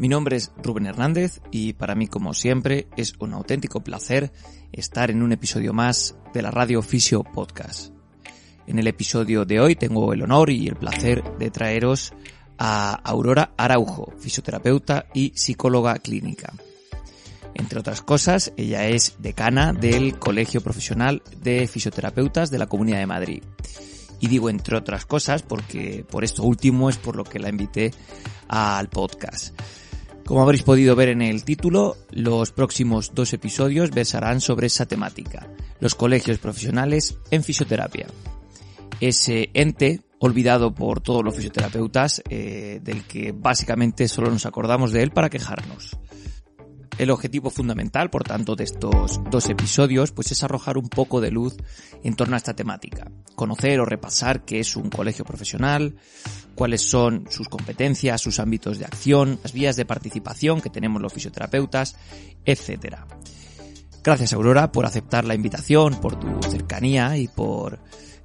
Mi nombre es Rubén Hernández y para mí como siempre es un auténtico placer estar en un episodio más de la Radio Fisio Podcast. En el episodio de hoy tengo el honor y el placer de traeros a Aurora Araujo, fisioterapeuta y psicóloga clínica. Entre otras cosas, ella es decana del Colegio Profesional de Fisioterapeutas de la Comunidad de Madrid. Y digo entre otras cosas porque por esto último es por lo que la invité al podcast. Como habréis podido ver en el título, los próximos dos episodios versarán sobre esa temática, los colegios profesionales en fisioterapia. Ese ente olvidado por todos los fisioterapeutas, eh, del que básicamente solo nos acordamos de él para quejarnos. El objetivo fundamental, por tanto, de estos dos episodios, pues es arrojar un poco de luz en torno a esta temática. Conocer o repasar qué es un colegio profesional, cuáles son sus competencias, sus ámbitos de acción, las vías de participación que tenemos los fisioterapeutas, etc. Gracias Aurora por aceptar la invitación, por tu cercanía y por,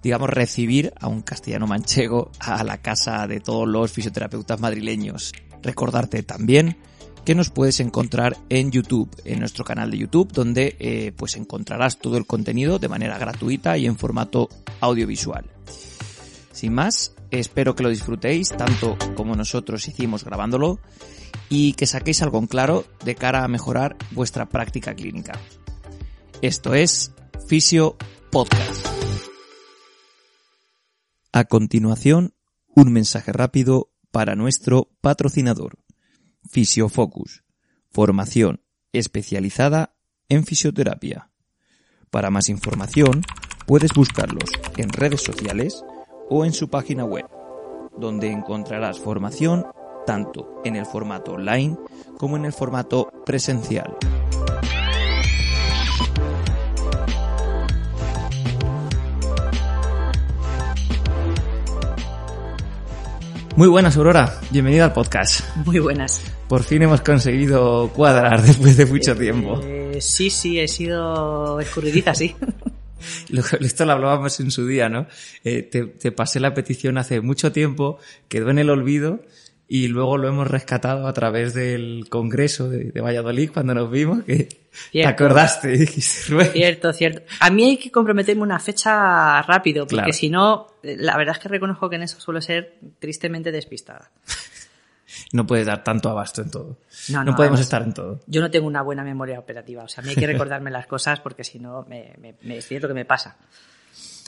digamos, recibir a un castellano manchego a la casa de todos los fisioterapeutas madrileños. Recordarte también que nos puedes encontrar en YouTube, en nuestro canal de YouTube, donde eh, pues encontrarás todo el contenido de manera gratuita y en formato audiovisual. Sin más, espero que lo disfrutéis tanto como nosotros hicimos grabándolo y que saquéis algo en claro de cara a mejorar vuestra práctica clínica. Esto es Fisio Podcast. A continuación, un mensaje rápido para nuestro patrocinador. Fisiofocus, formación especializada en fisioterapia. Para más información, puedes buscarlos en redes sociales o en su página web, donde encontrarás formación tanto en el formato online como en el formato presencial. Muy buenas, Aurora. Bienvenida al podcast. Muy buenas. Por fin hemos conseguido cuadrar después de mucho tiempo. Eh, sí, sí, he sido escurridiza, sí. Esto lo hablábamos en su día, ¿no? Eh, te, te, pasé la petición hace mucho tiempo, quedó en el olvido y luego lo hemos rescatado a través del Congreso de, de Valladolid cuando nos vimos, que cierto. te acordaste y dijiste, Cierto, cierto. A mí hay que comprometerme una fecha rápido, porque claro. si no, la verdad es que reconozco que en eso suelo ser tristemente despistada. no puedes dar tanto abasto en todo. No, no, no podemos estar en todo. Yo no tengo una buena memoria operativa. O sea, a mí hay que recordarme las cosas porque si no, me, me, me es lo que me pasa.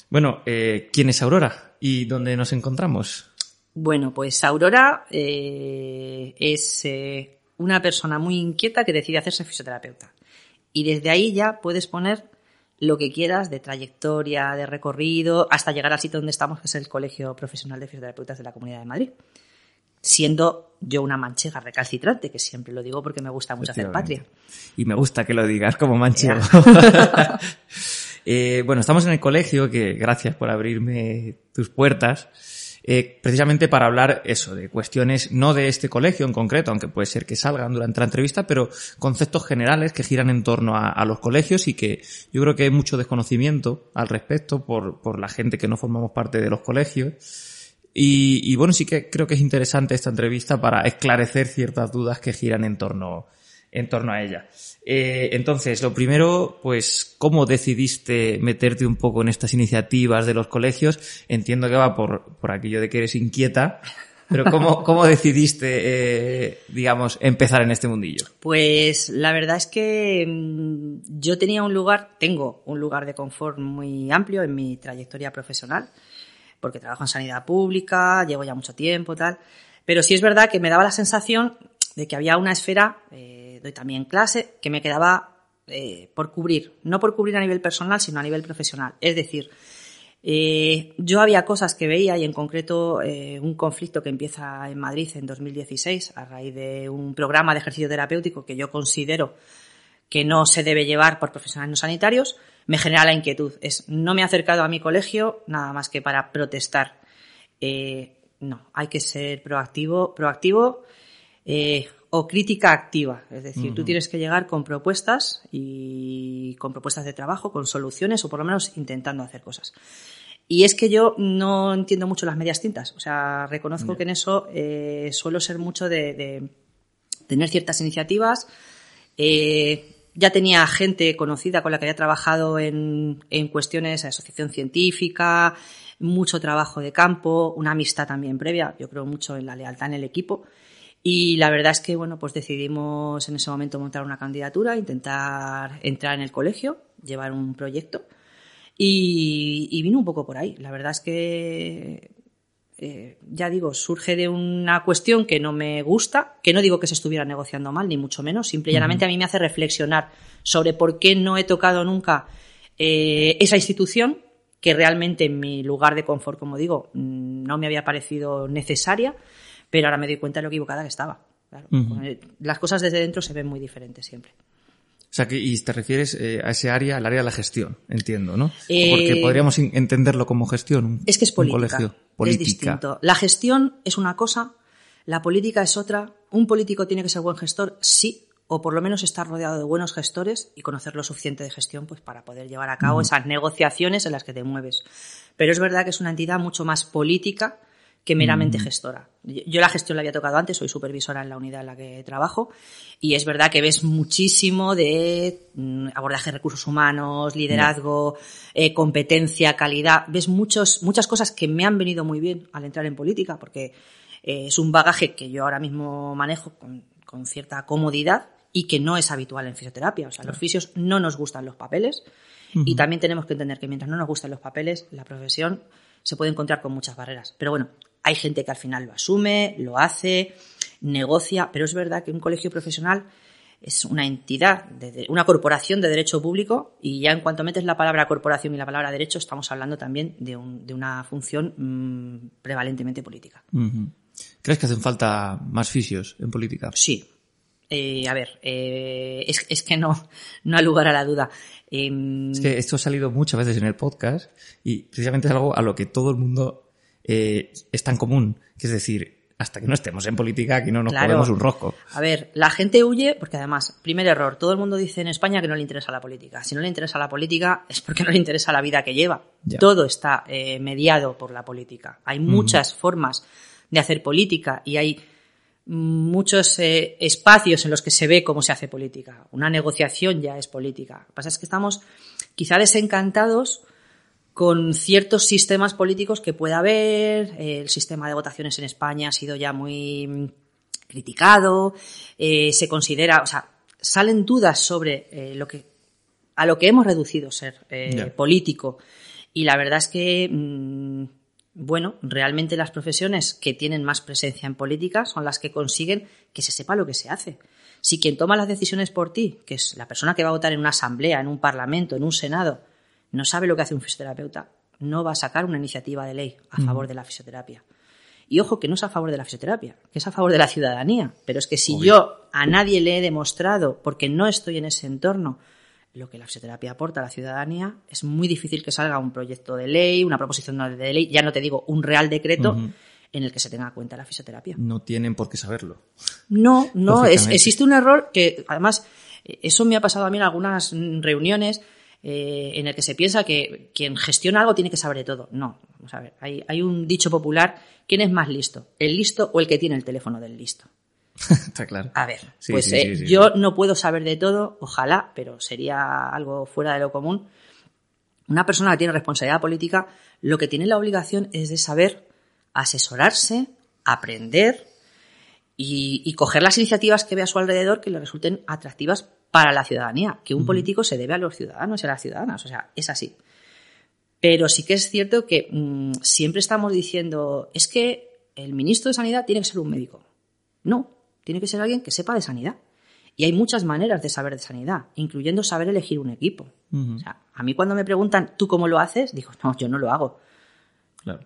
Bueno, eh, ¿quién es Aurora y dónde nos encontramos? Bueno, pues Aurora eh, es eh, una persona muy inquieta que decide hacerse fisioterapeuta. Y desde ahí ya puedes poner lo que quieras de trayectoria, de recorrido, hasta llegar al sitio donde estamos, que es el Colegio Profesional de Fisioterapeutas de la Comunidad de Madrid siendo yo una manchega recalcitrante, que siempre lo digo porque me gusta mucho hacer patria. Y me gusta que lo digas como manchego. eh, bueno, estamos en el colegio, que gracias por abrirme tus puertas, eh, precisamente para hablar eso, de cuestiones no de este colegio en concreto, aunque puede ser que salgan durante la entrevista, pero conceptos generales que giran en torno a, a los colegios y que yo creo que hay mucho desconocimiento al respecto por, por la gente que no formamos parte de los colegios. Y, bueno, sí que creo que es interesante esta entrevista para esclarecer ciertas dudas que giran en torno, en torno a ella. Eh, entonces, lo primero, pues, ¿cómo decidiste meterte un poco en estas iniciativas de los colegios? Entiendo que va por, por aquello de que eres inquieta Pero ¿cómo, cómo decidiste, eh, digamos, empezar en este mundillo? Pues la verdad es que mm, yo tenía un lugar, tengo un lugar de confort muy amplio en mi trayectoria profesional, porque trabajo en sanidad pública, llevo ya mucho tiempo, tal. Pero sí es verdad que me daba la sensación de que había una esfera, eh, doy también clase, que me quedaba eh, por cubrir, no por cubrir a nivel personal, sino a nivel profesional. Es decir, eh, yo había cosas que veía y en concreto un conflicto que empieza en Madrid en 2016 a raíz de un programa de ejercicio terapéutico que yo considero que no se debe llevar por profesionales no sanitarios, me genera la inquietud. Es, no me he acercado a mi colegio nada más que para protestar. no, hay que ser proactivo, proactivo o crítica activa. Es decir, tú tienes que llegar con propuestas y con propuestas de trabajo, con soluciones o por lo menos intentando hacer cosas. Y es que yo no entiendo mucho las medias tintas. O sea, reconozco que en eso eh, suelo ser mucho de, tener ciertas iniciativas. Eh, ya tenía gente conocida con la que había trabajado en, en cuestiones de asociación científica, mucho trabajo de campo, una amistad también previa. Yo creo mucho en la lealtad en el equipo. Y la verdad es que, bueno, pues decidimos en ese momento montar una candidatura, intentar entrar en el colegio, llevar un proyecto. Y, vino un poco por ahí. La verdad es que, eh, ya digo, surge de una cuestión que no me gusta, que no digo que se estuviera negociando mal, ni mucho menos. Simplemente a mí me hace reflexionar sobre por qué no he tocado nunca eh, esa institución que realmente en mi lugar de confort, como digo, mm, no me había parecido necesaria pero ahora me doy cuenta de lo equivocada que estaba. Las cosas desde dentro se ven muy diferentes siempre. O sea, que, y te refieres eh, a ese área, al área de la gestión, entiendo, ¿no? Porque eh, podríamos entenderlo como gestión. es que es política. Es distinto. La gestión es una cosa, la política es otra. Un político tiene que ser buen gestor, sí, o por lo menos estar rodeado de buenos gestores y conocer lo suficiente de gestión pues para poder llevar a cabo esas negociaciones en las que te mueves. Pero es verdad que es una entidad mucho más política que meramente mm. gestora. Yo la gestión la había tocado antes, soy supervisora en la unidad en la que trabajo y es verdad que ves muchísimo de mm, abordaje de recursos humanos, liderazgo, eh, competencia, calidad. Ves muchos, muchas cosas que me han venido muy bien al entrar en política porque eh, es un bagaje que yo ahora mismo manejo con, cierta comodidad y que no es habitual en fisioterapia. O sea, los fisios no nos gustan los papeles y también tenemos que entender que mientras no nos gustan los papeles, la profesión se puede encontrar con muchas barreras. Pero bueno, hay gente que al final lo asume, lo hace, negocia, pero es verdad que un colegio profesional es una entidad, una corporación de derecho público y ya en cuanto metes la palabra corporación y la palabra derecho estamos hablando también de, una función mm, prevalentemente política. ¿Crees que hacen falta más fisios en política? Sí. Eh, a ver, eh, es, que no, no ha lugar a la duda. Em, es que esto ha salido muchas veces en el podcast y precisamente es algo a lo que todo el mundo eh, es tan común. Que es decir, hasta que no estemos en política, aquí no nos podemos un rosco. A ver, la gente huye porque además, primer error, todo el mundo dice en España que no le interesa la política. Si no le interesa la política es porque no le interesa la vida que lleva. Todo está eh, mediado por la política. Hay muchas formas de hacer política y hay muchos eh, espacios en los que se ve cómo se hace política. Una negociación ya es política. Lo que pasa es que estamos quizá desencantados con ciertos sistemas políticos que pueda haber. El sistema de votaciones en España ha sido ya muy criticado. Eh, se considera, o sea, salen dudas sobre eh, lo que a lo que hemos reducido ser eh, político. Y la verdad es que, mm, bueno, realmente las profesiones que tienen más presencia en política son las que consiguen que se sepa lo que se hace. Si quien toma las decisiones por ti, que es la persona que va a votar en una asamblea, en un parlamento, en un senado, no sabe lo que hace un fisioterapeuta, no va a sacar una iniciativa de ley a favor de la fisioterapia. Y ojo que no es a favor de la fisioterapia, que es a favor de la ciudadanía. Pero es que si yo a nadie le he demostrado, porque no estoy en ese entorno, lo que la fisioterapia aporta a la ciudadanía, es muy difícil que salga un proyecto de ley, una proposición de ley, ya no te digo un real decreto, en el que se tenga en cuenta la fisioterapia. No tienen por qué saberlo. No, no, existe un error que además eso me ha pasado a mí en algunas reuniones eh, en el que se piensa que quien gestiona algo tiene que saber de todo. No, vamos a ver, hay, un dicho popular, ¿quién es más listo? ¿El listo o el que tiene el teléfono del listo? Está claro. A ver, pues eh, yo no puedo saber de todo, ojalá, pero sería algo fuera de lo común. Una persona que tiene responsabilidad política, lo que tiene la obligación es de saber asesorarse, aprender y, coger las iniciativas que ve a su alrededor que le resulten atractivas para la ciudadanía, que un político se debe a los ciudadanos y a las ciudadanas, o sea, es así. Pero sí que es cierto que mm, siempre estamos diciendo, es que el ministro de Sanidad tiene que ser un médico. No, tiene que ser alguien que sepa de sanidad. Y hay muchas maneras de saber de sanidad, incluyendo saber elegir un equipo. o sea, a mí cuando me preguntan, ¿tú cómo lo haces? Digo, no, yo no lo hago.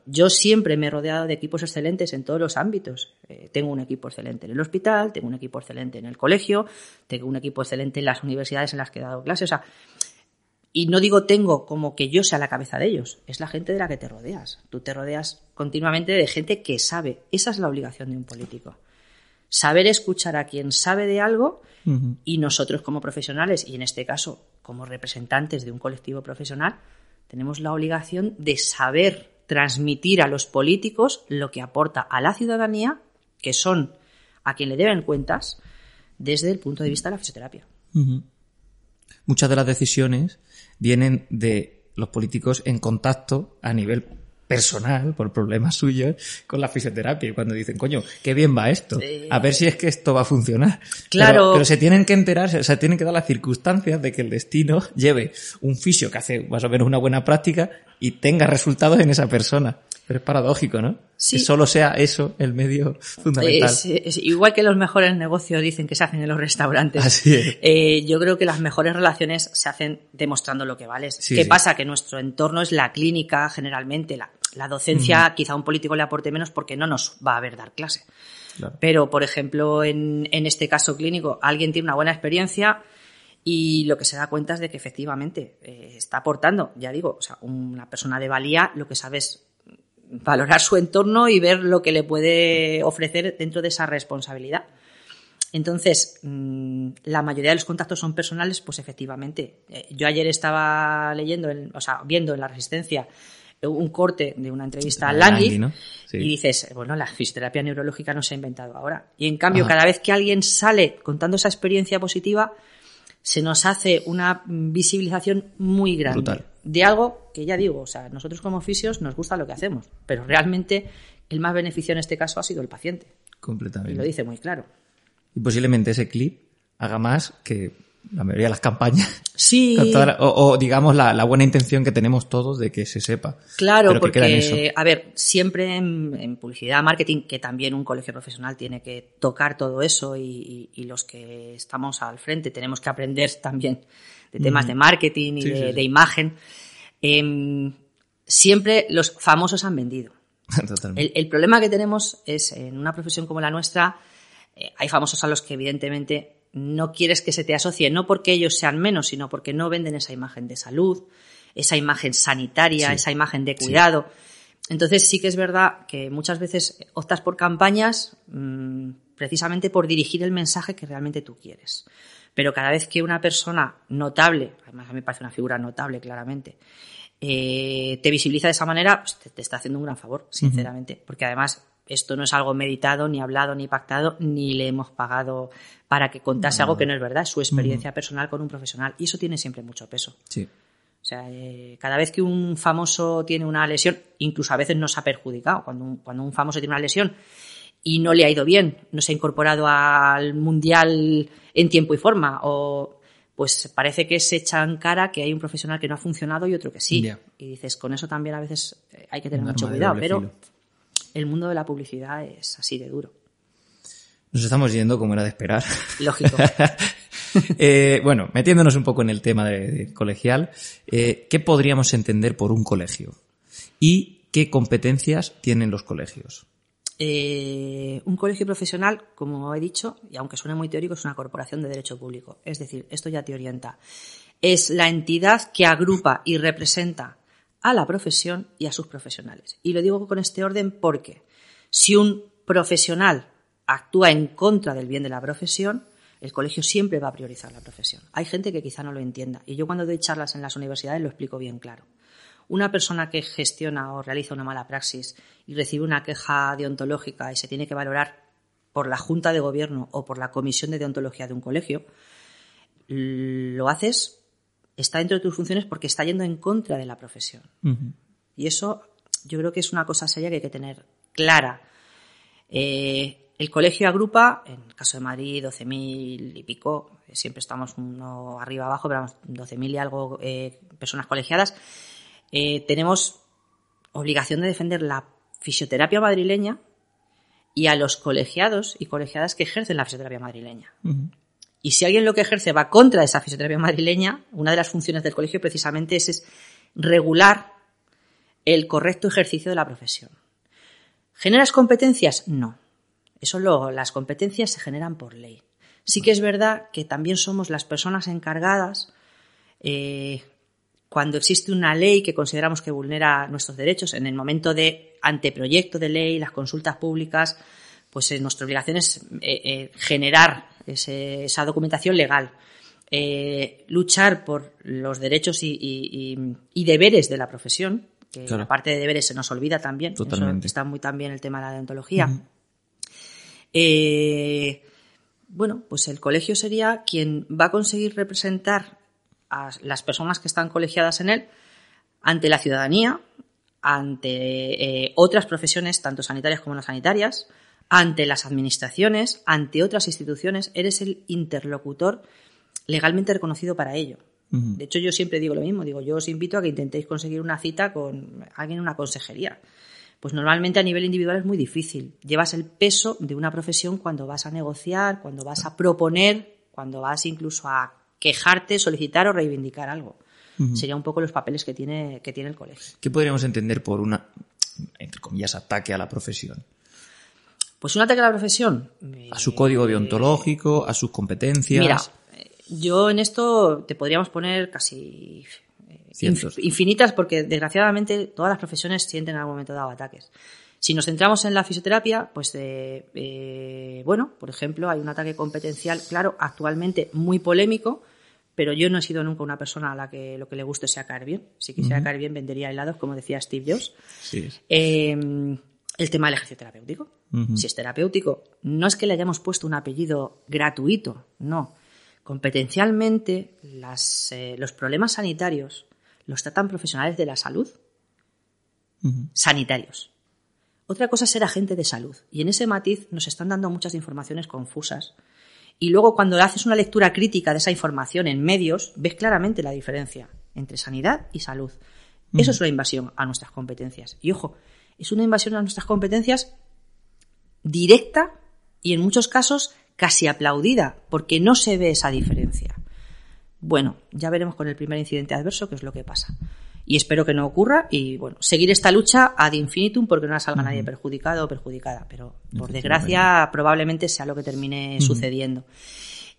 Yo siempre me he rodeado de equipos excelentes en todos los ámbitos. Eh, tengo un equipo excelente en el hospital, tengo un equipo excelente en el colegio, tengo un equipo excelente en las universidades en las que he dado clases. O sea, y no digo tengo como que yo sea la cabeza de ellos, es la gente de la que te rodeas. Tú te rodeas continuamente de gente que sabe. Esa es la obligación de un político. Saber escuchar a quien sabe de algo y nosotros como profesionales, y en este caso como representantes de un colectivo profesional, tenemos la obligación de saber transmitir a los políticos lo que aporta a la ciudadanía, que son a quien le deben cuentas, desde el punto de vista de la fisioterapia. Muchas de las decisiones vienen de los políticos en contacto a nivel personal, por problemas suyos, con la fisioterapia. Y cuando dicen, coño, qué bien va esto. A ver si es que esto va a funcionar. Claro. Pero, se tienen que enterar, o sea, tienen que dar las circunstancias de que el destino lleve un fisio que hace más o menos una buena práctica y tenga resultados en esa persona. Pero es paradójico, ¿no? Sí. Que solo sea eso el medio fundamental. Es, igual que los mejores negocios dicen que se hacen en los restaurantes. Así es. Eh, yo creo que las mejores relaciones se hacen demostrando lo que vales. ¿Qué pasa? Que nuestro entorno es la clínica, generalmente. La, la docencia, quizá a un político le aporte menos porque no nos va a ver dar clase. Pero, por ejemplo, en, en este caso clínico, alguien tiene una buena experiencia y lo que se da cuenta es de que efectivamente eh, está aportando, ya digo, o sea, una persona de valía lo que sabe es valorar su entorno y ver lo que le puede ofrecer dentro de esa responsabilidad. Entonces, mm, la mayoría de los contactos son personales, pues efectivamente. Eh, yo ayer estaba leyendo, o sea, viendo en la Resistencia un corte de una entrevista a Langui, y dices, bueno, la fisioterapia neurológica no se ha inventado ahora. Y en cambio, cada vez que alguien sale contando esa experiencia positiva, se nos hace una visibilización muy grande de algo que ya digo, o sea, nosotros como fisios nos gusta lo que hacemos, pero realmente el más beneficio en este caso ha sido el paciente. Completamente. Y lo dice muy claro. Y posiblemente ese clip haga más que la mayoría de las campañas. Sí. o, digamos la, buena intención que tenemos todos de que se sepa. Claro, porque, a ver, siempre en, publicidad, marketing, que también un colegio profesional tiene que tocar todo eso y, los que estamos al frente tenemos que aprender también de temas de marketing y de, imagen. Em, siempre los famosos han vendido. El, el, problema que tenemos es en una profesión como la nuestra, eh, hay famosos a los que evidentemente no quieres que se te asocie, no porque ellos sean menos, sino porque no venden esa imagen de salud, esa imagen sanitaria, esa imagen de cuidado. Entonces sí que es verdad que muchas veces optas por campañas mm, precisamente por dirigir el mensaje que realmente tú quieres. Pero cada vez que una persona notable, además a mí me parece una figura notable claramente, eh, te visibiliza de esa manera, pues te, está haciendo un gran favor, sinceramente. Porque además esto no es algo meditado, ni hablado, ni pactado, ni le hemos pagado para que contase algo que no es verdad, es su experiencia personal con un profesional. Y eso tiene siempre mucho peso. Sí. O sea, eh, cada vez que un famoso tiene una lesión, incluso a veces nos ha perjudicado, cuando un, cuando un famoso tiene una lesión y no le ha ido bien, no se ha incorporado al mundial en tiempo y forma, o pues parece que se echa en cara que hay un profesional que no ha funcionado y otro que sí. Y dices, con eso también a veces eh, hay que tener mucho cuidado, pero el mundo de la publicidad es así de duro. Nos estamos yendo como era de esperar. Lógico. Eh, bueno, metiéndonos un poco en el tema de, colegial, eh, ¿qué podríamos entender por un colegio? ¿Y qué competencias tienen los colegios? Eh, un colegio profesional, como he dicho, y aunque suene muy teórico, es una corporación de derecho público. Es decir, esto ya te orienta. Es la entidad que agrupa y representa a la profesión y a sus profesionales. Y lo digo con este orden porque si un profesional actúa en contra del bien de la profesión, el colegio siempre va a priorizar la profesión. Hay gente que quizá no lo entienda y yo cuando doy charlas en las universidades lo explico bien claro. Una persona que gestiona o realiza una mala praxis y recibe una queja deontológica y se tiene que valorar por la Junta de Gobierno o por la Comisión de Deontología de un colegio, lo haces está dentro de tus funciones porque está yendo en contra de la profesión. Y eso yo creo que es una cosa seria que hay que tener clara. Eh, el colegio agrupa, en el caso de Madrid, 12.000 y pico, eh, siempre estamos uno arriba abajo, pero vamos, 12.000 y algo eh, personas colegiadas. Eh, tenemos obligación de defender la fisioterapia madrileña y a los colegiados y colegiadas que ejercen la fisioterapia madrileña. Y si alguien lo que ejerce va contra esa fisioterapia madrileña, una de las funciones del colegio precisamente es, es regular el correcto ejercicio de la profesión. ¿Generas competencias? No. Eso lo, las competencias se generan por ley. Sí que es verdad que también somos las personas encargadas, eh, cuando existe una ley que consideramos que vulnera nuestros derechos, en el momento de anteproyecto de ley, las consultas públicas, pues eh, nuestra obligación es eh, eh, generar ese- esa documentación legal. Eh, luchar por los derechos y, y- y- y deberes de la profesión, que Claro. la parte de deberes se nos olvida también. Eso Totalmente. está muy también el tema de la deontología. Eh, bueno, pues el colegio sería quien va a conseguir representar a las personas que están colegiadas en él ante la ciudadanía, ante eh, otras profesiones, tanto sanitarias como no sanitarias, ante las administraciones, ante otras instituciones. Eres el interlocutor legalmente reconocido para ello. De hecho, yo siempre digo lo mismo, digo, yo os invito a que intentéis conseguir una cita con alguien en una consejería. Pues normalmente a nivel individual es muy difícil. Llevas el peso de una profesión cuando vas a negociar, cuando vas a proponer, cuando vas incluso a quejarte, solicitar o reivindicar algo. Sería un poco los papeles que tiene, que tiene el colegio. ¿Qué podríamos entender por una, entre comillas, ataque a la profesión? Pues un ataque a la profesión. A su código deontológico, a sus competencias. Mira, eh, yo en esto te podríamos poner casi eh, Cientos. inf- infinitas porque desgraciadamente todas las profesiones sienten en algún momento dado ataques. Si nos centramos en la fisioterapia, pues eh, eh, bueno, por ejemplo, hay un ataque competencial, claro, actualmente muy polémico, pero yo no he sido nunca una persona a la que lo que le guste sea caer bien. Si quisiera caer bien, vendería helados, como decía Steve Jobs. Sí. Eh, el tema del ejercicio terapéutico. Si es terapéutico, no es que le hayamos puesto un apellido gratuito, no. Competencialmente, las, eh, los problemas sanitarios los tratan profesionales de la salud, sanitarios. Otra cosa es ser agente de salud. Y en ese matiz nos están dando muchas informaciones confusas. Y luego cuando haces una lectura crítica de esa información en medios, ves claramente la diferencia entre sanidad y salud. Eso es una invasión a nuestras competencias. Y ojo, es una invasión a nuestras competencias directa y en muchos casos casi aplaudida, porque no se ve esa diferencia. Bueno, ya veremos con el primer incidente adverso qué es lo que pasa. Y espero que no ocurra y, bueno, seguir esta lucha ad infinitum porque no salga nadie perjudicado o perjudicada. Pero, por desgracia, probablemente sea lo que termine sucediendo.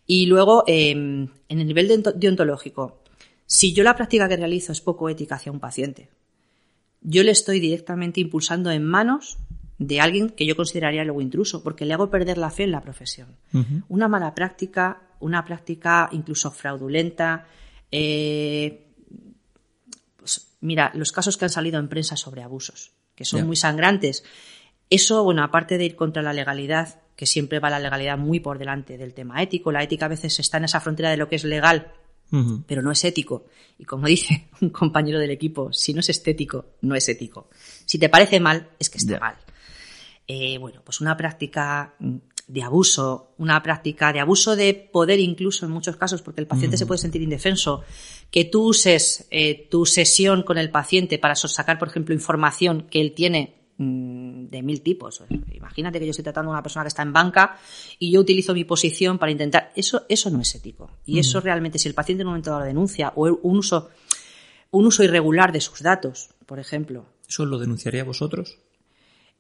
Y luego, eh, en el nivel deonto- deontológico, si yo la práctica que realizo es poco ética hacia un paciente, yo le estoy directamente impulsando en manos de alguien que yo consideraría luego intruso, porque le hago perder la fe en la profesión. Una mala práctica, una práctica incluso fraudulenta. eh, pues, mira, los casos que han salido en prensa sobre abusos, que son muy sangrantes. Eso, bueno, aparte de ir contra la legalidad, que siempre va la legalidad muy por delante del tema ético, la ética a veces está en esa frontera de lo que es legal Pero no es ético. Y como dice un compañero del equipo, si no es estético, no es ético. Si te parece mal, es que está mal. Eh, bueno, pues una práctica mm, de abuso, una práctica de abuso de poder incluso en muchos casos, porque el paciente se puede sentir indefenso, que tú uses eh, tu sesión con el paciente para sacar, por ejemplo, información que él tiene mm, de mil tipos. Imagínate que yo estoy tratando a una persona que está en banca y yo utilizo mi posición para intentar. Eso, eso no es ético. Y eso realmente, si el paciente en un momento dado denuncia o un uso, un uso irregular de sus datos, por ejemplo, ¿Eso lo denunciaría vosotros?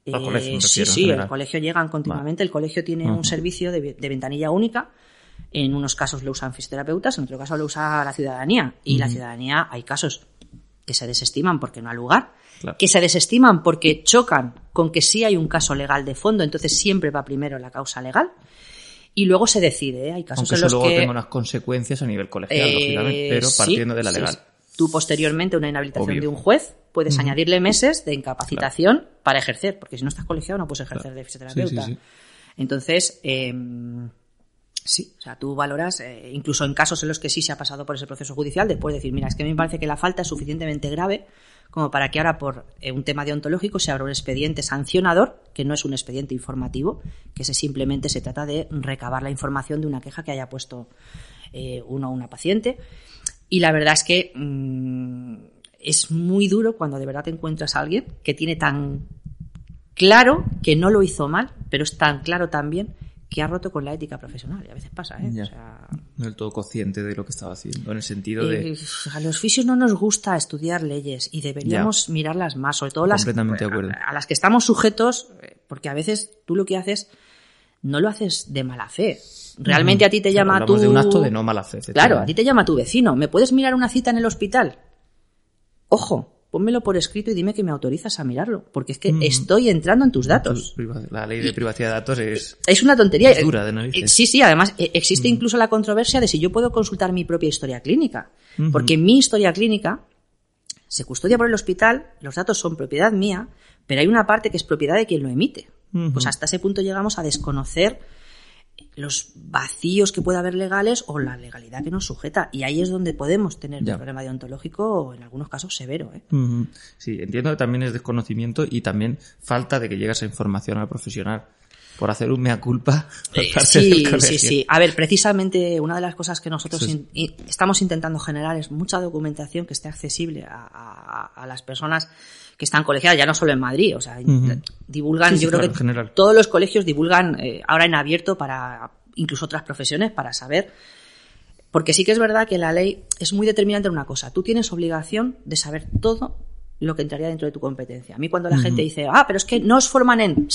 Al eh, colegio, sí, sí, el general. colegio llegan continuamente. El colegio tiene un servicio de, de ventanilla única. En unos casos lo usan fisioterapeutas, en otro caso lo usa la ciudadanía. Y la ciudadanía, hay casos que se desestiman porque no hay lugar, Claro. que se desestiman porque chocan con que sí hay un caso legal de fondo, entonces siempre va primero la causa legal. Y luego se decide, ¿eh? hay casos Aunque en los luego que... tenga unas consecuencias a nivel colegial, Eh, lógicamente, pero sí, partiendo de la sí, legal. sí. Tú posteriormente una inhabilitación Obvio. de un juez puedes añadirle meses de incapacitación para ejercer, porque si no estás colegiado no puedes ejercer Claro. de fisioterapeuta. Sí, sí, sí. Entonces, eh, Sí, o sea, tú valoras, eh, incluso en casos en los que sí se ha pasado por ese proceso judicial, después decir, mira, es que a mí me parece que la falta es suficientemente grave como para que ahora por eh, un tema deontológico se abra un expediente sancionador, que no es un expediente informativo, que simplemente se trata de recabar la información de una queja que haya puesto eh, uno o una paciente. Y la verdad es que mm, es muy duro cuando de verdad te encuentras a alguien que tiene tan claro que no lo hizo mal, pero es tan claro también que ha roto con la ética profesional. Y a veces pasa, ¿eh? O sea, No del todo consciente de lo que estaba haciendo, en el sentido de... eh, a los fisios no nos gusta estudiar leyes y deberíamos mirarlas más, sobre todo las, Completamente de acuerdo. a, a las que estamos sujetos, porque a veces tú lo que haces no lo haces de mala fe. Realmente a ti te llama tu... de un acto de no mala fe. Claro, a ti te llama tu vecino. ¿Me puedes mirar una cita en el hospital? Ojo, pónmelo por escrito y dime que me autorizas a mirarlo, porque es que estoy entrando en tus datos. La ley de privacidad de datos es... Es una tontería. Es dura de narices. Sí, sí, además eh, existe incluso la controversia de si yo puedo consultar mi propia historia clínica. Porque mi historia clínica se custodia por el hospital, los datos son propiedad mía, pero hay una parte que es propiedad de quien lo emite. Pues hasta ese punto llegamos a desconocer los vacíos que puede haber legales o la legalidad que nos sujeta. Y ahí es donde podemos tener Ya. un problema deontológico, en algunos casos severo. ¿eh? Sí, entiendo que también es desconocimiento y también falta de que llegue esa información al profesional por hacer un mea culpa por parte Sí, del sí, sí. A ver, precisamente una de las cosas que nosotros in- estamos intentando generar es mucha documentación que esté accesible a, a- a las personas que están colegiadas, ya no solo en Madrid, o sea, divulgan, Sí, sí, yo creo que en general. todos los colegios divulgan eh, ahora en abierto para incluso otras profesiones para saber porque sí que es verdad que la ley es muy determinante en una cosa. Tú tienes obligación de saber todo lo que entraría dentro de tu competencia. A mí cuando la gente dice, ah, pero es que no os forman en...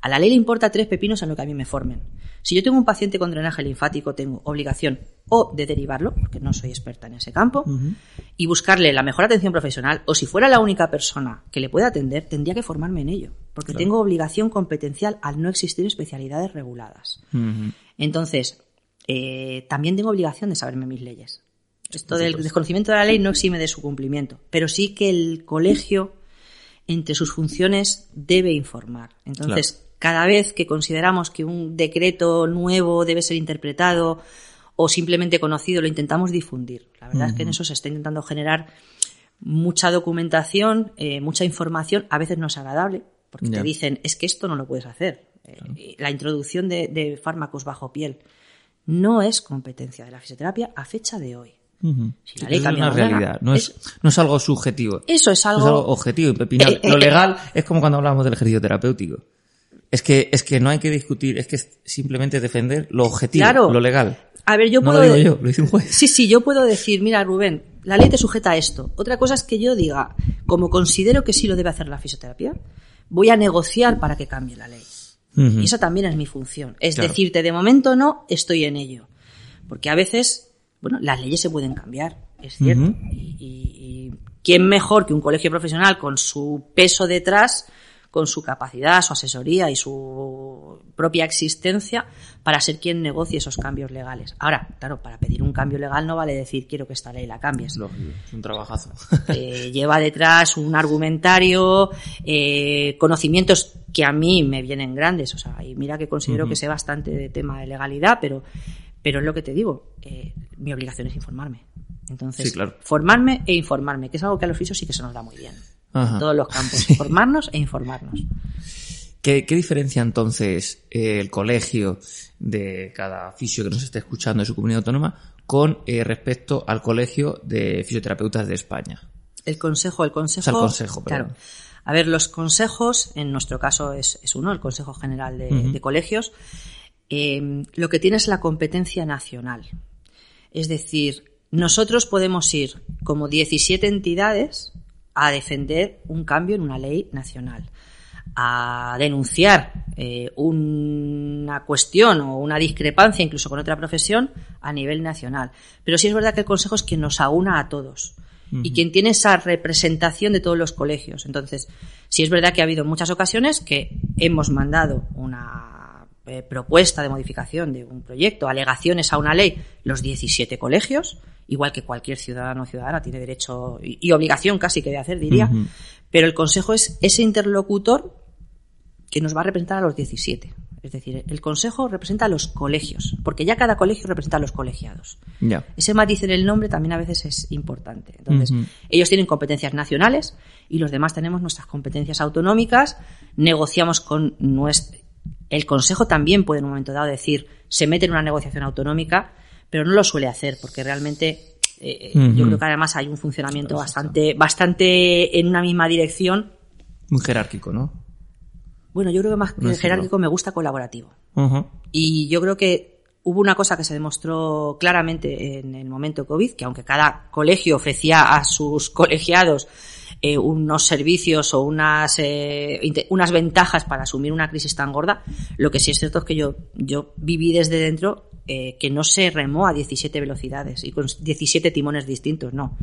A la ley le importa tres pepinos en lo que a mí me formen. Si yo tengo un paciente con drenaje linfático, tengo obligación o de derivarlo, porque no soy experta en ese campo, y buscarle la mejor atención profesional, o si fuera la única persona que le pueda atender, tendría que formarme en ello, porque tengo obligación competencial al no existir especialidades reguladas. Entonces, eh, también tengo obligación de saberme mis leyes. Esto del desconocimiento de la ley no exime de su cumplimiento, pero sí que el colegio, entre sus funciones, debe informar. Entonces, cada vez que consideramos que un decreto nuevo debe ser interpretado o simplemente conocido, lo intentamos difundir. La verdad es que en eso se está intentando generar mucha documentación, eh, mucha información, a veces no es agradable, porque te dicen, es que esto no lo puedes hacer. Eh, La introducción de, de fármacos bajo piel no es competencia de la fisioterapia a fecha de hoy. Si la ley es una realidad, no es, no es algo subjetivo. Eso es Es algo... algo objetivo, impepinable. Eh, Lo eh. legal es como cuando hablamos del ejercicio terapéutico. Es que, es que no hay que discutir, es que es simplemente defender lo objetivo, Claro. lo legal. A ver, yo no puedo... lo digo yo, lo dice un juez. Sí, sí, yo puedo decir, mira, Rubén, la ley te sujeta a esto. Otra cosa es que yo diga, como considero que sí lo debe hacer la fisioterapia, voy a negociar para que cambie la ley. Y esa también es mi función. Es Claro. decirte, de momento no, estoy en ello. Porque a veces, bueno, las leyes se pueden cambiar, es cierto. Y, y- y quién mejor que un colegio profesional con su peso detrás, con su capacidad, su asesoría y su propia existencia para ser quien negocie esos cambios legales. Ahora, claro, para pedir un cambio legal no vale decir quiero que esta ley la cambies. Lógico, es un trabajazo. Eh, lleva detrás un argumentario, eh, conocimientos que a mí me vienen grandes. O sea, y mira que considero que sé bastante de tema de legalidad, pero, pero es lo que te digo, eh, mi obligación es informarme. Entonces, Sí, claro. formarme e informarme, que es algo que a los fisios sí que se nos da muy bien. Ajá. En todos los campos. Formarnos e informarnos. ¿Qué, qué diferencia entonces eh, el colegio de cada fisio que nos esté escuchando de su comunidad autónoma con eh, respecto al colegio de fisioterapeutas de España? El consejo, el consejo. O sea, el consejo, claro. A ver, los consejos, en nuestro caso es, es uno, el Consejo General de, de Colegios, eh, lo que tiene es la competencia nacional. Es decir, nosotros podemos ir como 17 entidades a defender un cambio en una ley nacional, a denunciar eh, una cuestión o una discrepancia incluso con otra profesión a nivel nacional. Pero sí es verdad que el Consejo es quien nos aúna a todos y quien tiene esa representación de todos los colegios. Entonces, sí es verdad que ha habido muchas ocasiones que hemos mandado una eh, propuesta de modificación de un proyecto, alegaciones a una ley, los 17 colegios, igual que cualquier ciudadano o ciudadana tiene derecho y, y obligación casi que de hacer, diría, pero el Consejo es ese interlocutor que nos va a representar a los 17. Es decir, el consejo representa a los colegios, porque ya cada colegio representa a los colegiados. Ese matiz en el nombre también a veces es importante. Entonces, ellos tienen competencias nacionales y los demás tenemos nuestras competencias autonómicas, negociamos con nuestro... El consejo también puede en un momento dado decir, se mete en una negociación autonómica, pero no lo suele hacer, porque realmente eh, Ujú. yo creo que además hay un funcionamiento bastante, bastante en una misma dirección. Muy jerárquico, ¿no? Bueno, yo creo que más que No jerárquico me gusta colaborativo. Y yo creo que hubo una cosa que se demostró claramente en el momento COVID, que aunque cada colegio ofrecía a sus colegiados eh, unos servicios o unas, eh, unas ventajas para asumir una crisis tan gorda, lo que sí es cierto es que yo, yo viví desde dentro eh, que no se remó a 17 velocidades y con 17 timones distintos, no.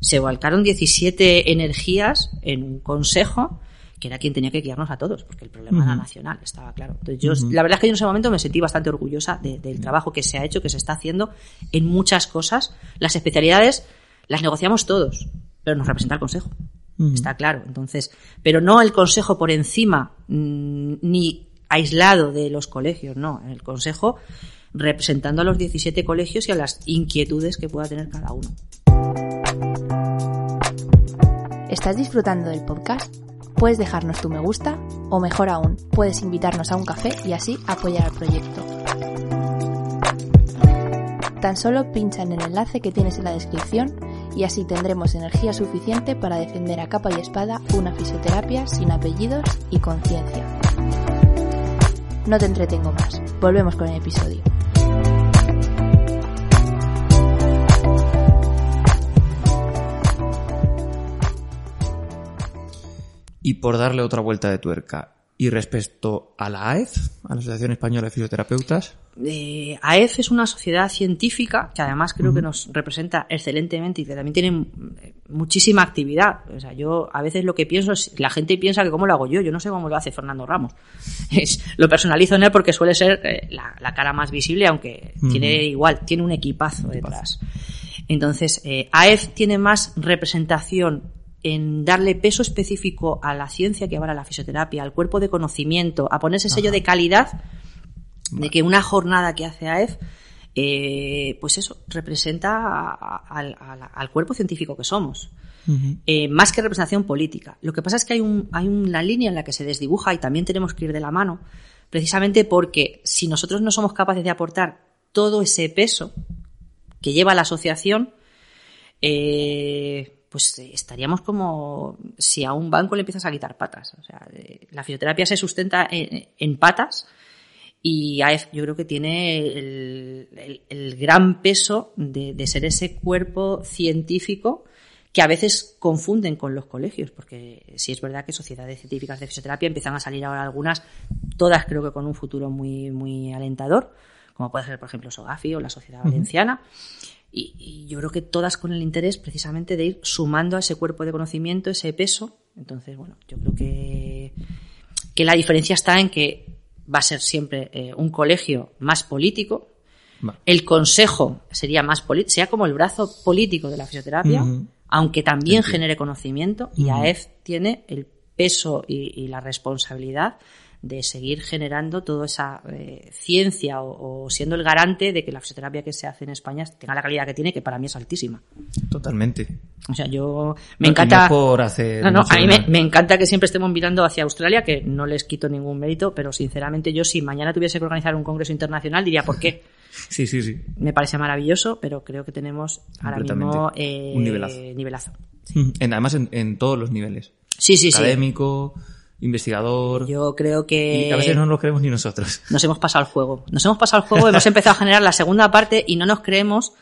Se volcaron 17 energías en un consejo que era quien tenía que guiarnos a todos, porque el problema era Ujú. nacional, estaba claro. Entonces yo, Ujú. la verdad es que yo en ese momento me sentí bastante orgullosa de- del trabajo que se ha hecho, que se está haciendo en muchas cosas. Las especialidades las negociamos todos, pero nos representa el Consejo. Está claro. Entonces, pero no el Consejo por encima, mm, ni aislado de los colegios, no. El Consejo representando a los 17 colegios y a las inquietudes que pueda tener cada uno. ¿Estás disfrutando del podcast? Puedes dejarnos tu me gusta o mejor aún, puedes invitarnos a un café y así apoyar al proyecto. Tan solo pincha en el enlace que tienes en la descripción y así tendremos energía suficiente para defender a capa y espada una fisioterapia sin apellidos y conciencia. No te entretengo más, volvemos con el episodio. Y por darle otra vuelta de tuerca, y respecto a la AEF, a la Asociación Española de Fisioterapeutas, Eh, AEF es una sociedad científica que además creo que nos representa excelentemente y que también tiene eh, muchísima actividad. O sea, yo a veces lo que pienso es, la gente piensa que cómo lo hago yo, yo no sé cómo lo hace Fernando Ramos. Es, lo personalizo en él porque suele ser eh, la, la cara más visible, aunque tiene igual, tiene un equipazo detrás. Entonces, eh, AEF tiene más representación en darle peso específico a la ciencia que avala la fisioterapia, al cuerpo de conocimiento, a ponerse sello de calidad de que una jornada que hace AEF, eh, pues eso, representa a- a- al, cuerpo científico que somos. Eh, más que representación política. Lo que pasa es que hay, un, hay una línea en la que se desdibuja y también tenemos que ir de la mano, precisamente porque si nosotros no somos capaces de aportar todo ese peso que lleva la asociación, eh, pues eh, estaríamos como si a un banco le empiezas a quitar patas. O sea, eh, la fisioterapia se sustenta en, en patas y AEF yo creo que tiene el, el- el gran peso de, de ser ese cuerpo científico que a veces confunden con los colegios, porque sí es verdad que sociedades científicas de fisioterapia empiezan a salir ahora algunas, todas creo que con un futuro muy, muy alentador, como puede ser, por ejemplo, SOGAFI o la Sociedad Valenciana, y, y yo creo que todas con el interés precisamente de ir sumando a ese cuerpo de conocimiento, ese peso. Entonces, bueno, yo creo que, que la diferencia está en que va a ser siempre eh, un colegio más político. Vale. El consejo sería más político, sería como el brazo político de la fisioterapia, aunque también Entiendo. genere conocimiento, y. AEF tiene el peso y, y la responsabilidad de seguir generando toda esa eh, ciencia o, o siendo el garante de que la fisioterapia que se hace en España tenga la calidad que tiene, que para mí es altísima. totalmente. O sea, yo me No, encanta. no por hacer No, no, a mí me, encanta que siempre estemos mirando hacia Australia, que no les quito ningún mérito, pero sinceramente yo si mañana tuviese que organizar un congreso internacional diría por qué. Sí, sí, sí. Me parece maravilloso, pero creo que tenemos ahora mismo eh, Un nivelazo. nivelazo. En, además, en, en todos los niveles. Sí, sí, sí. Académico, investigador. Yo creo que Y a veces no nos creemos ni nosotros. nos hemos pasado el juego. Nos hemos pasado el juego, hemos empezado a generar la segunda parte y no nos creemos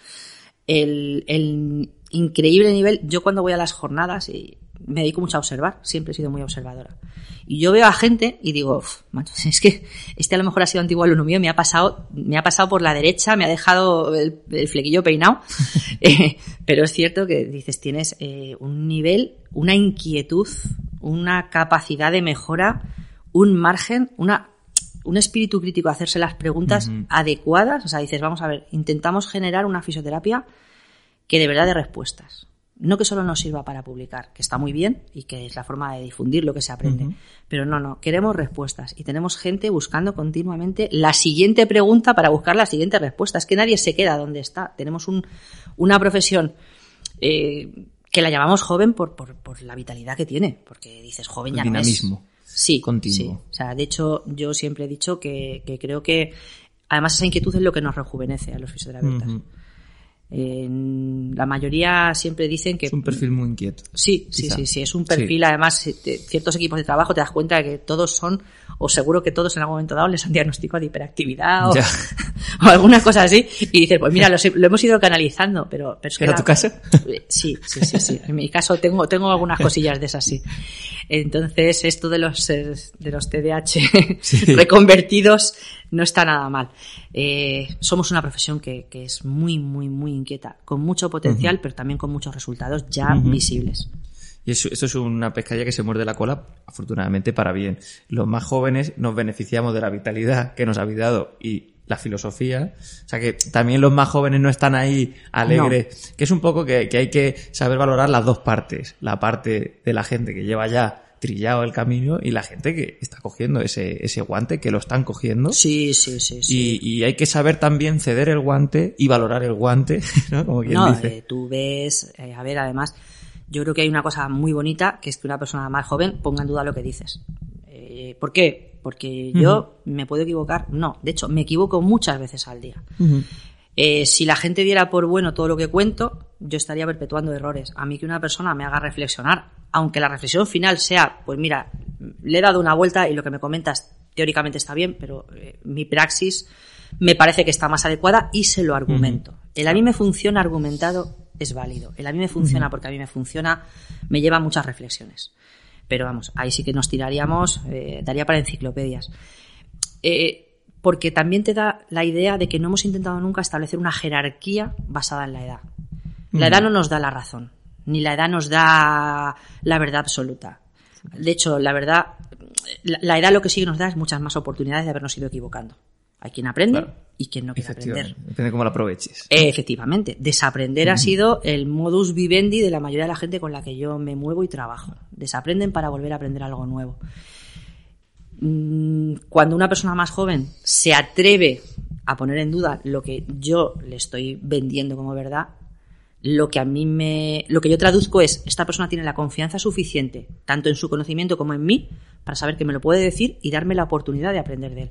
el, el increíble nivel. Yo cuando voy a las jornadas y me dedico mucho a observar, siempre he sido muy observadora. Y yo veo a gente y digo, "Uf, macho, es que este a lo mejor ha sido antiguo alumno mío, me ha pasado, me ha pasado por la derecha, me ha dejado el, el flequillo peinado. Eh, pero es cierto que dices, tienes eh, un nivel, una inquietud, una capacidad de mejora, un margen, una, un espíritu crítico a hacerse las preguntas Ujú. adecuadas. O sea, dices, vamos a ver, intentamos generar una fisioterapia que de verdad de respuestas. No que solo nos sirva para publicar, que está muy bien y que es la forma de difundir lo que se aprende. Pero no, no, queremos respuestas y tenemos gente buscando continuamente la siguiente pregunta para buscar la siguiente respuesta. Es que nadie se queda donde está. Tenemos un, una profesión eh, que la llamamos joven por, por, por, la vitalidad que tiene, porque dices joven ya dinamismo. No es. Sí, continuo. sí. O sea, de hecho, yo siempre he dicho que, que creo que además esa inquietud es lo que nos rejuvenece a los fisioterapeutas. Uh -huh. Eh, la mayoría siempre dicen que... Es un perfil muy inquieto. Sí, sí, sí, sí, es un perfil, sí. además, de ciertos equipos de trabajo te das cuenta de que todos son, o seguro que todos en algún momento dado les han diagnosticado de hiperactividad o, o, alguna cosa así, y dices, pues mira, lo, lo hemos ido canalizando, pero... pero ¿Era tu caso? Sí, sí, sí, sí, en mi caso tengo, tengo algunas cosillas de esas, sí. Entonces, esto de los, de los TDAH sí. reconvertidos no está nada mal. Eh, somos una profesión que, que, es muy, muy, muy inquieta, con mucho potencial, uh -huh. pero también con muchos resultados ya uh -huh. visibles. Y eso, esto es una pescadilla que se muerde la cola, afortunadamente para bien. Los más jóvenes nos beneficiamos de la vitalidad que nos ha dado y la filosofía. O sea que también los más jóvenes no están ahí alegres. No. Que es un poco que, que hay que saber valorar las dos partes. La parte de la gente que lleva ya trillado el camino y la gente que está cogiendo ese, ese guante, que lo están cogiendo. Sí, sí, sí. sí. Y, y, hay que saber también ceder el guante y valorar el guante, ¿no? Como quien no, dice. Eh, tú ves, eh, a ver, además, yo creo que hay una cosa muy bonita, que es que una persona más joven ponga en duda lo que dices. Eh, ¿Por qué? Porque yo uh -huh. me puedo equivocar. No, de hecho, me equivoco muchas veces al día. Uh -huh. Eh, si la gente diera por bueno todo lo que cuento, yo estaría perpetuando errores. A mí que una persona me haga reflexionar, aunque la reflexión final sea, pues mira, le he dado una vuelta y lo que me comentas teóricamente está bien, pero eh, mi praxis me parece que está más adecuada y se lo argumento. El a mí me funciona argumentado es válido. El a mí me funciona porque a mí me funciona, me lleva a muchas reflexiones. Pero vamos, ahí sí que nos tiraríamos, eh, daría para enciclopedias. Eh, porque también te da la idea de que no hemos intentado nunca establecer una jerarquía basada en la edad. La edad no nos da la razón, ni la edad nos da la verdad absoluta. De hecho, la verdad, la edad lo que sí nos da es muchas más oportunidades de habernos ido equivocando. Hay quien aprende claro. y quien no quiere aprender. Depende de cómo lo aproveches. Efectivamente. Desaprender ha sido el modus vivendi de la mayoría de la gente con la que yo me muevo y trabajo. Desaprenden para volver a aprender algo nuevo. Mm, cuando una persona más joven se atreve a poner en duda lo que yo le estoy vendiendo como verdad, lo que a mí me, lo que yo traduzco es, esta persona tiene la confianza suficiente, tanto en su conocimiento como en mí, para saber que me lo puede decir y darme la oportunidad de aprender de él.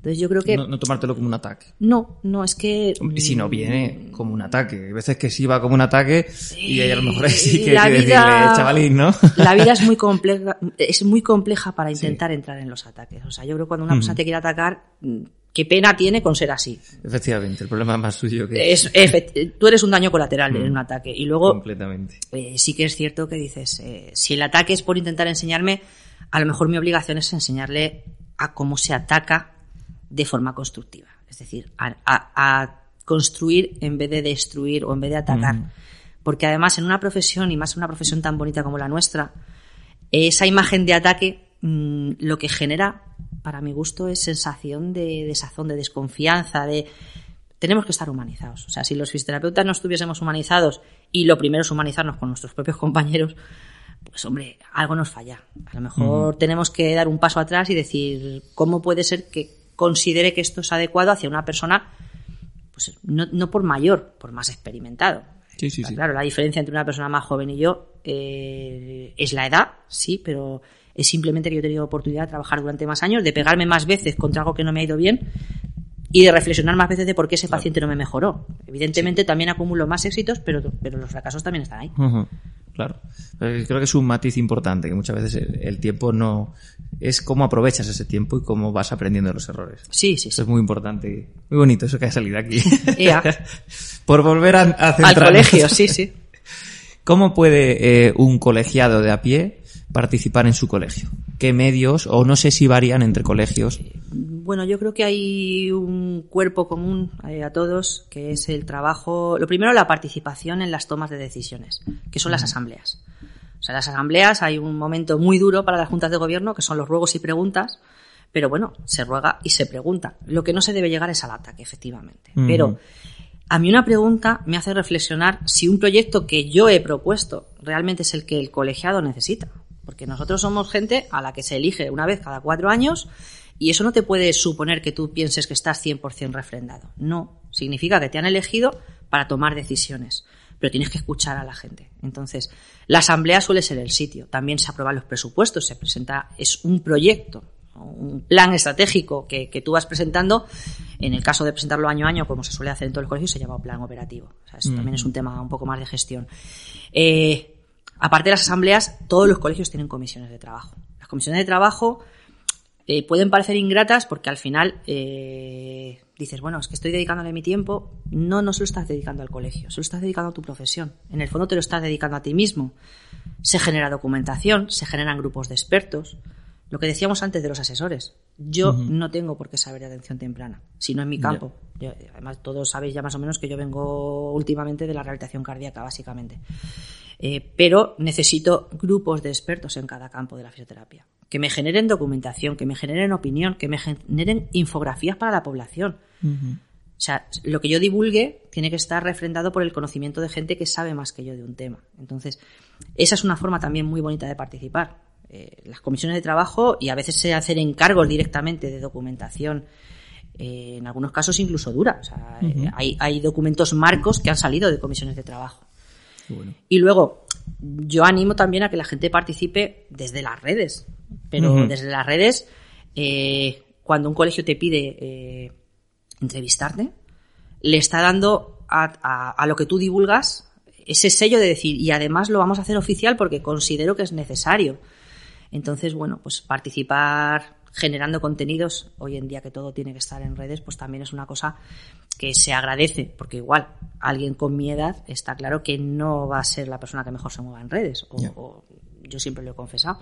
Entonces yo creo que... No, no, tomártelo como un ataque. No, no, es que... Si no viene como un ataque. Hay veces que sí va como un ataque y a lo mejor sí que hay que vida, decirle, chavalín, ¿no? La vida es muy compleja, es muy compleja para intentar sí. entrar en los ataques. O sea, yo creo que cuando una persona te quiere atacar, qué pena tiene con ser así. Efectivamente, el problema es más suyo que... Es, tú eres un daño colateral en un ataque. Y luego... Completamente. Eh, sí que es cierto que dices, eh, si el ataque es por intentar enseñarme, a lo mejor mi obligación es enseñarle a cómo se ataca de forma constructiva. Es decir, a, a, a, construir en vez de destruir o en vez de atacar. Mm. Porque además en una profesión, y más en una profesión tan bonita como la nuestra, esa imagen de ataque mmm, lo que genera, para mi gusto, es sensación de desazón, de desconfianza, de... Tenemos que estar humanizados. O sea, si los fisioterapeutas no estuviésemos humanizados y lo primero es humanizarnos con nuestros propios compañeros, pues hombre, algo nos falla. A lo mejor mm. tenemos que dar un paso atrás y decir, ¿cómo puede ser que considere que esto es adecuado hacia una persona, pues no, no por mayor, por más experimentado. Sí, sí, sí. Claro, la diferencia entre una persona más joven y yo eh, es la edad, sí, pero es simplemente que yo he tenido oportunidad de trabajar durante más años, de pegarme más veces contra algo que no me ha ido bien y de reflexionar más veces de por qué ese claro. paciente no me mejoró. Evidentemente también acumulo más éxitos, pero, pero los fracasos también están ahí. Uh -huh. Claro. Creo que es un matiz importante, que muchas veces el, el, tiempo no... Es cómo aprovechas ese tiempo y cómo vas aprendiendo de los errores. Sí, sí, Eso es muy importante. Muy bonito eso que ha salido aquí. Por volver a, a Al colegio, sí, sí. ¿Cómo puede eh, un colegiado de a pie participar en su colegio? ¿Qué medios, o no sé si varían entre colegios? Bueno, yo creo que hay un cuerpo común eh, a todos, que es el trabajo, lo primero la participación en las tomas de decisiones, que son las asambleas. O sea, las asambleas hay un momento muy duro para las juntas de gobierno, que son los ruegos y preguntas, pero bueno, se ruega y se pregunta. Lo que no se debe llegar es al ataque, efectivamente. Uh -huh. Pero a mí una pregunta me hace reflexionar si un proyecto que yo he propuesto realmente es el que el colegiado necesita. Porque nosotros somos gente a la que se elige una vez cada cuatro años y eso no te puede suponer que tú pienses que estás 100% refrendado. No, significa que te han elegido para tomar decisiones, pero tienes que escuchar a la gente. Entonces, la asamblea suele ser el sitio. También se aprueban los presupuestos, se presenta, es un proyecto, un plan estratégico que, que, tú vas presentando. En el caso de presentarlo año a año, como se suele hacer en todos los colegios, se llama plan operativo. O sea, eso mm. también es un tema un poco más de gestión. Eh, aparte de las asambleas, todos los colegios tienen comisiones de trabajo. Las comisiones de trabajo eh, pueden parecer ingratas porque al final eh, dices, bueno, es que estoy dedicándole mi tiempo. No, no se lo estás dedicando al colegio, se lo estás dedicando a tu profesión. En el fondo te lo estás dedicando a ti mismo. Se genera documentación, se generan grupos de expertos. Lo que decíamos antes de los asesores. Yo no tengo por qué saber de atención temprana, si no en mi campo. además, todos sabéis ya más o menos que yo vengo últimamente de la rehabilitación cardíaca, básicamente. Eh, pero necesito grupos de expertos en cada campo de la fisioterapia. Que me generen documentación, que me generen opinión, que me generen infografías para la población. O sea, lo que yo divulgue tiene que estar refrendado por el conocimiento de gente que sabe más que yo de un tema. Entonces, esa es una forma también muy bonita de participar eh, las comisiones de trabajo y a veces se hacen encargos directamente de documentación. Eh, en algunos casos incluso dura. Eh, hay, hay, documentos marcos que han salido de comisiones de trabajo. Y luego, yo animo también a que la gente participe desde las redes. Pero desde las redes, cuando un colegio te pide entrevistarte, le está dando a, a, lo que tú divulgas ese sello de decir, y además lo vamos a hacer oficial porque considero que es necesario. Entonces, bueno, pues participar generando contenidos, hoy en día que todo tiene que estar en redes, pues también es una cosa que se agradece, porque igual alguien con mi edad está claro que no va a ser la persona que mejor se mueva en redes, o, yo siempre lo he confesado,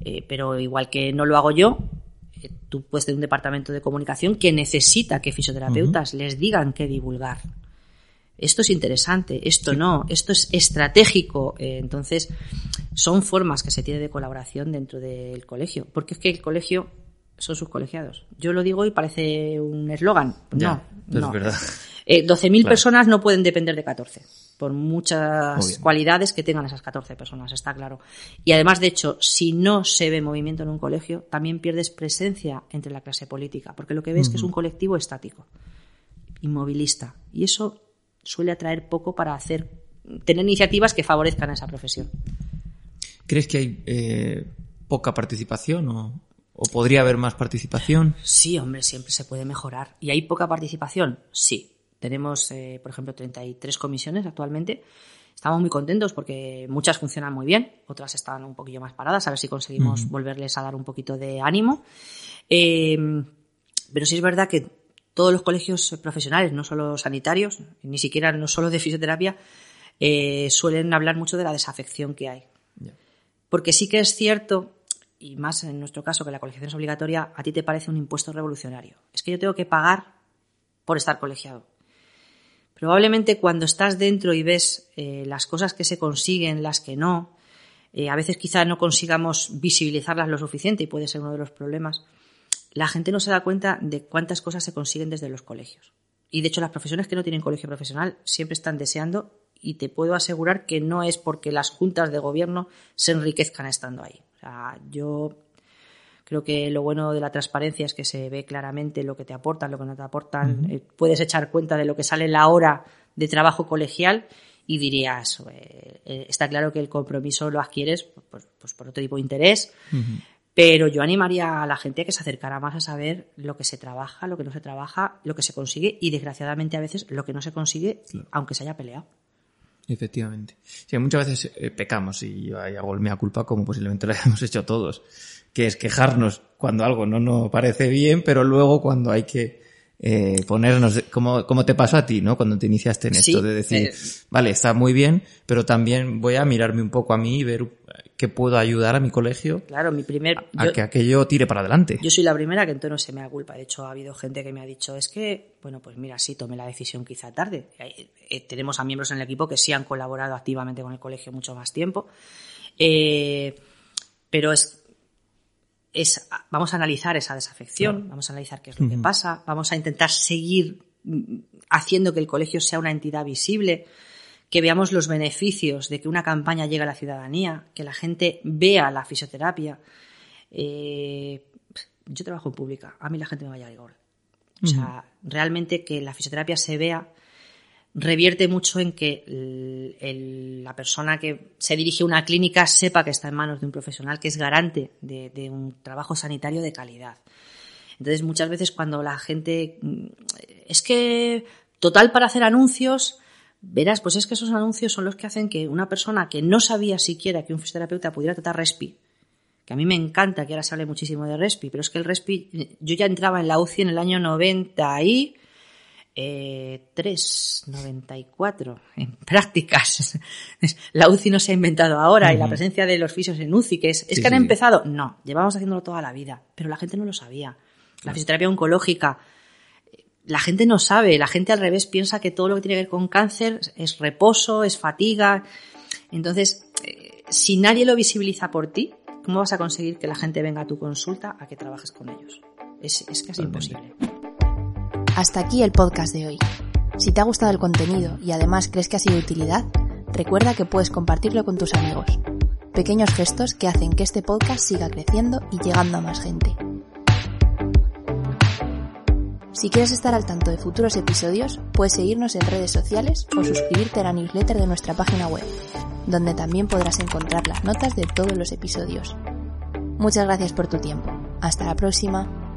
eh, pero igual que no lo hago yo, eh, tú puedes tener un departamento de comunicación que necesita que fisioterapeutas les digan qué divulgar esto es interesante, esto no, esto es estratégico. Eh, entonces, son formas que se tiene de colaboración dentro del colegio, porque es que el colegio son sus colegiados. Yo lo digo y parece un eslogan. No, no. Es verdad. Eh, 12.000 personas no pueden depender de 14, por muchas cualidades que tengan esas 14 personas, está claro. Y además, de hecho, si no se ve movimiento en un colegio, también pierdes presencia entre la clase política, porque lo que ves es que es un colectivo estático, inmovilista. Y eso suele atraer poco para hacer, tener iniciativas que favorezcan a esa profesión. ¿Crees que hay eh, poca participación o, podría haber más participación? Sí, hombre, siempre se puede mejorar. ¿Y hay poca participación? Sí. Tenemos, eh, por ejemplo, 33 comisiones actualmente. Estamos muy contentos porque muchas funcionan muy bien, otras están un poquillo más paradas, a ver si conseguimos volverles a dar un poquito de ánimo. Eh, pero sí es verdad que todos los colegios profesionales, no solo sanitarios, ni siquiera no solo de fisioterapia, eh, suelen hablar mucho de la desafección que hay. Porque sí que es cierto, y más en nuestro caso que la colegiación es obligatoria, a ti te parece un impuesto revolucionario. Es que yo tengo que pagar por estar colegiado. Probablemente cuando estás dentro y ves eh, las cosas que se consiguen, las que no, eh, a veces quizá no consigamos visibilizarlas lo suficiente y puede ser uno de los problemas la gente no se da cuenta de cuántas cosas se consiguen desde los colegios. Y de hecho las profesiones que no tienen colegio profesional siempre están deseando y te puedo asegurar que no es porque las juntas de gobierno se enriquezcan estando ahí. O sea, yo creo que lo bueno de la transparencia es que se ve claramente lo que te aportan, lo que no te aportan. Eh, puedes echar cuenta de lo que sale en la hora de trabajo colegial y dirías, eh, está claro que el compromiso lo adquieres pues, pues por otro tipo de interés. Pero yo animaría a la gente a que se acercara más a saber lo que se trabaja, lo que no se trabaja, lo que se consigue y desgraciadamente a veces lo que no se consigue, aunque se haya peleado. Efectivamente. Sí, muchas veces eh, pecamos y yo hago el mea culpa como posiblemente lo hayamos hecho todos, que es quejarnos cuando algo no nos parece bien, pero luego cuando hay que eh, ponernos, como, como te pasó a ti, ¿no? Cuando te iniciaste en esto, de decir, eh, vale, está muy bien, pero también voy a mirarme un poco a mí y ver qué puedo ayudar a mi colegio. Claro, mi primer. A, que aquello tire para adelante. Yo soy la primera que entonces no se me da culpa. De hecho, ha habido gente que me ha dicho, es que, bueno, pues mira, sí, tomé la decisión quizá tarde. Eh, tenemos a miembros en el equipo que sí han colaborado activamente con el colegio mucho más tiempo. pero es es, vamos a analizar esa desafección, vamos a analizar qué es lo que pasa, vamos a intentar seguir mm, haciendo que el colegio sea una entidad visible, que veamos los beneficios de que una campaña llegue a la ciudadanía, que la gente vea la fisioterapia. Eh, yo trabajo en pública, a mí la gente me vaya a igual. O sea, realmente que la fisioterapia se vea revierte mucho en que la persona que se dirige a una clínica sepa que está en manos de un profesional que es garante de, un trabajo sanitario de calidad. Entonces, muchas veces cuando la gente mm, es que total para hacer anuncios, verás, pues es que esos anuncios son los que hacen que una persona que no sabía siquiera que un fisioterapeuta pudiera tratar respi, que a mí me encanta que ahora se hable muchísimo de respi, pero es que el respi, yo ya entraba en la UCI en el año 90 y eh, 3,94 en prácticas. La UCI no se ha inventado ahora y la presencia de los fisios en UCI, que es, es que han empezado. No, llevamos haciéndolo toda la vida, pero la gente no lo sabía. La fisioterapia oncológica, la gente no sabe, la gente al revés piensa que todo lo que tiene que ver con cáncer es reposo, es fatiga. Entonces, eh, si nadie lo visibiliza por ti, ¿cómo vas a conseguir que la gente venga a tu consulta a que trabajes con ellos? Es, es casi imposible. Hasta aquí el podcast de hoy. Si te ha gustado el contenido y además crees que ha sido de utilidad, recuerda que puedes compartirlo con tus amigos. Pequeños gestos que hacen que este podcast siga creciendo y llegando a más gente. Si quieres estar al tanto de futuros episodios, puedes seguirnos en redes sociales o suscribirte a la newsletter de nuestra página web, donde también podrás encontrar las notas de todos los episodios. Muchas gracias por tu tiempo. Hasta la próxima.